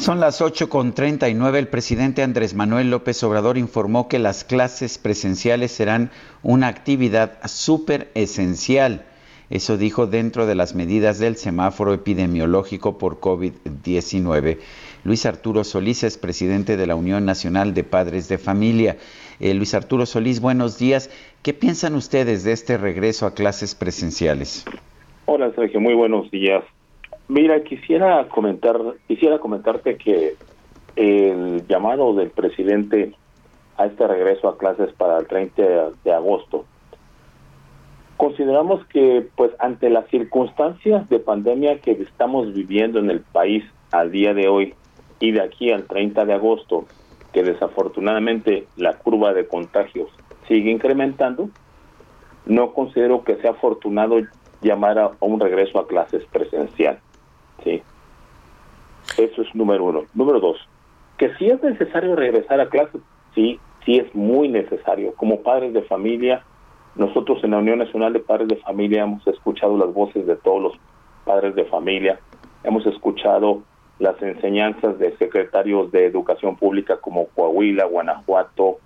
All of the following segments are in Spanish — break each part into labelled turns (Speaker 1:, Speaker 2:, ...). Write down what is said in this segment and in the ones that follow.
Speaker 1: Son las 8 con 39. El presidente Andrés Manuel López Obrador informó que las clases presenciales serán una actividad súper esencial. Eso dijo dentro de las medidas del semáforo epidemiológico por COVID-19. Luis Arturo Solís es presidente de la Unión Nacional de Padres de Familia. Eh, Luis Arturo Solís, buenos días. ¿Qué piensan ustedes de este regreso a clases presenciales?
Speaker 2: Hola Sergio, muy buenos días. Mira, quisiera comentar, quisiera comentarte que el llamado del presidente a este regreso a clases para el 30 de agosto, consideramos que pues ante las circunstancias de pandemia que estamos viviendo en el país al día de hoy y de aquí al 30 de agosto, que desafortunadamente la curva de contagios sigue incrementando, no considero que sea afortunado llamar a un regreso a clases presencial. ¿Sí? Eso es número uno. Número dos, que si es necesario regresar a clases, sí, sí es muy necesario. Como padres de familia, nosotros en la Unión Nacional de Padres de Familia hemos escuchado las voces de todos los padres de familia, hemos escuchado las enseñanzas de secretarios de educación pública como Coahuila, Guanajuato,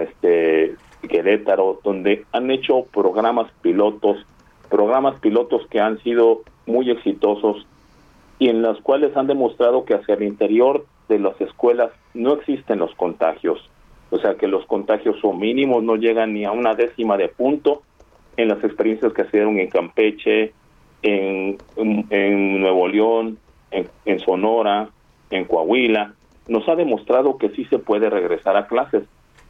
Speaker 2: este, Querétaro, donde han hecho programas pilotos, programas pilotos que han sido muy exitosos y en las cuales han demostrado que hacia el interior de las escuelas no existen los contagios. O sea que los contagios son mínimos, no llegan ni a una décima de punto en las experiencias que se dieron en Campeche, en, Nuevo León, en Sonora, en Coahuila. Nos ha demostrado que sí se puede regresar a clases,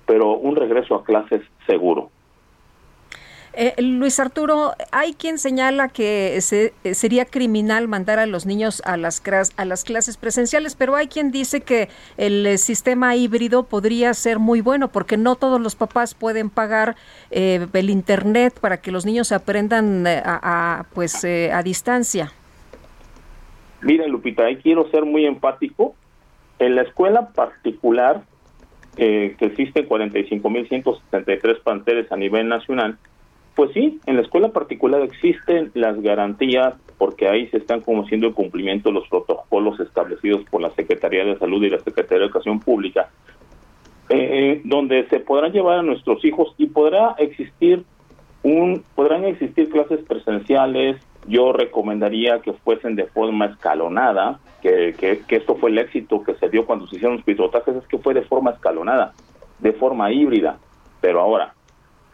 Speaker 2: pero un regreso a clases seguro.
Speaker 3: Eh, Luis Arturo, hay quien señala que se, eh, sería criminal mandar a los niños a las, a las clases presenciales, pero hay quien dice que el eh, sistema híbrido podría ser muy bueno porque no todos los papás pueden pagar el internet para que los niños aprendan a, pues a distancia.
Speaker 2: Mira, Lupita, ahí quiero ser muy empático. En la escuela particular, que existen 45.173 planteles a nivel nacional, pues sí, en la escuela particular existen las garantías porque ahí se están conociendo el cumplimiento de los protocolos establecidos por la Secretaría de Salud y la Secretaría de Educación Pública, eh, donde se podrán llevar a nuestros hijos y podrá existir un, podrán existir clases presenciales. Yo recomendaría que fuesen de forma escalonada, que, que, esto fue el éxito que se dio cuando se hicieron los pilotajes, es que fue de forma escalonada, de forma híbrida. Pero ahora,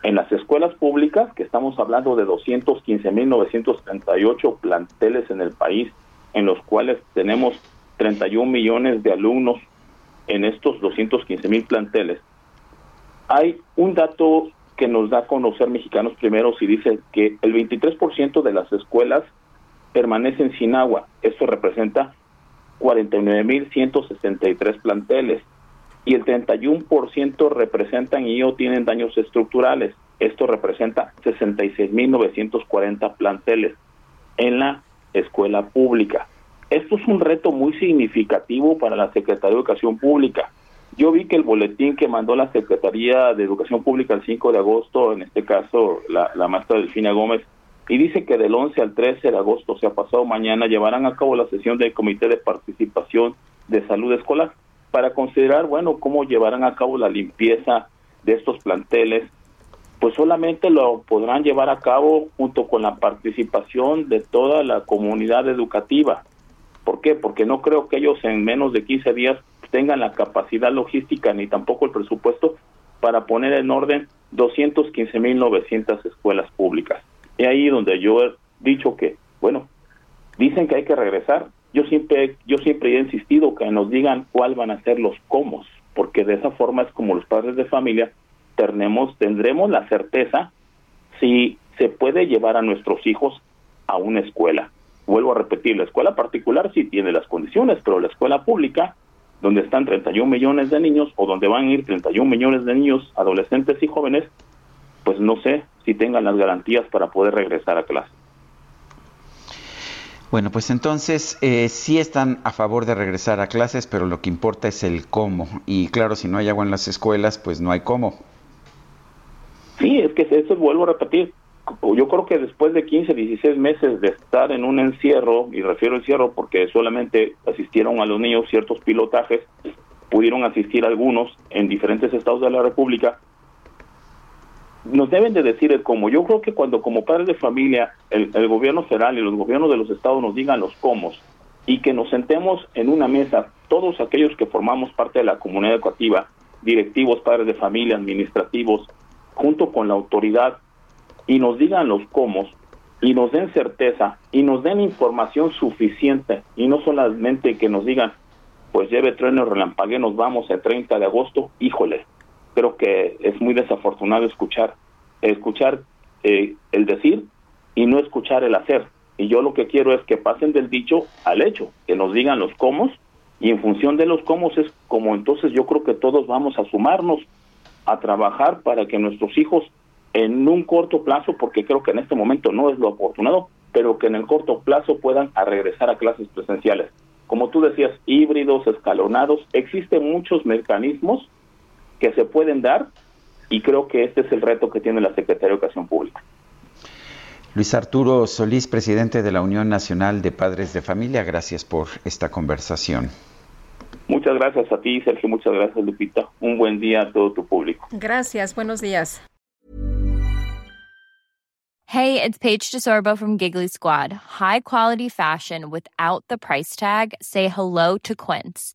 Speaker 2: en las escuelas públicas, que estamos hablando de 215.938 planteles en el país, en los cuales tenemos 31 millones de alumnos en estos 215.000 planteles, hay un dato que nos da a conocer Mexicanos Primeros y dice que el 23% de las escuelas permanecen sin agua. Esto representa 49.163 planteles y el 31% representan y o tienen daños estructurales. Esto representa 66.940 planteles en la escuela pública. Esto es un reto muy significativo para la Secretaría de Educación Pública. Yo vi que el boletín que mandó la Secretaría de Educación Pública el 5 de agosto, en este caso la, la maestra Delfina Gómez, y dice que del 11 al 13 de agosto, o sea, pasado mañana, llevarán a cabo la sesión del Comité de Participación de Salud Escolar para considerar, bueno, cómo llevarán a cabo la limpieza de estos planteles, pues solamente lo podrán llevar a cabo junto con la participación de toda la comunidad educativa. ¿Por qué? Porque no creo que ellos en menos de 15 días tengan la capacidad logística ni tampoco el presupuesto para poner en orden 215.900 escuelas públicas. Y ahí donde yo he dicho que, bueno, dicen que hay que regresar, yo siempre, yo siempre he insistido que nos digan cuál van a ser los cómo, porque de esa forma es como los padres de familia tenemos, tendremos la certeza si se puede llevar a nuestros hijos a una escuela. vuelvo a repetir, la escuela particular sí tiene las condiciones, pero la escuela pública, donde están 31 millones de niños o donde van a ir 31 millones de niños, adolescentes y jóvenes, pues no sé si tengan las garantías para poder regresar a clase.
Speaker 1: Bueno, pues entonces eh, sí están a favor de regresar a clases, pero lo que importa es el cómo. Y claro, si no hay agua en las escuelas, pues no hay cómo.
Speaker 2: Sí, es que eso vuelvo a repetir yo creo que después de 15, 16 meses de estar en un encierro, y refiero encierro porque solamente asistieron a los niños ciertos pilotajes, pudieron asistir algunos en diferentes estados de la República, nos deben de decir el cómo. Yo creo que cuando como padres de familia el, gobierno federal y los gobiernos de los estados nos digan los cómo y que nos sentemos en una mesa, todos aquellos que formamos parte de la comunidad educativa, directivos, padres de familia, administrativos, junto con la autoridad y nos digan los cómo y nos den certeza y nos den información suficiente y no solamente que nos digan pues lleve trueno relampague nos vamos el 30 de agosto híjole creo que es muy desafortunado escuchar escuchar eh, el decir y no escuchar el hacer y yo lo que quiero es que pasen del dicho al hecho que nos digan los cómo y en función de los cómo es como entonces yo creo que todos vamos a sumarnos a trabajar para que nuestros hijos en un corto plazo, porque creo que en este momento no es lo afortunado, pero que en el corto plazo puedan regresar a clases presenciales. Como tú decías, híbridos, escalonados, existen muchos mecanismos que se pueden dar y creo que este es el reto que tiene la Secretaría de Educación Pública.
Speaker 1: Luis Arturo Solís, presidente de la Unión Nacional de Padres de Familia, gracias por esta conversación.
Speaker 2: Muchas gracias a ti, Sergio. Muchas gracias, Lupita. Un buen día a todo tu público.
Speaker 3: Gracias. Buenos días.
Speaker 4: Hey, it's Paige DeSorbo from Giggly Squad. High quality fashion without the price tag. Say hello to Quince.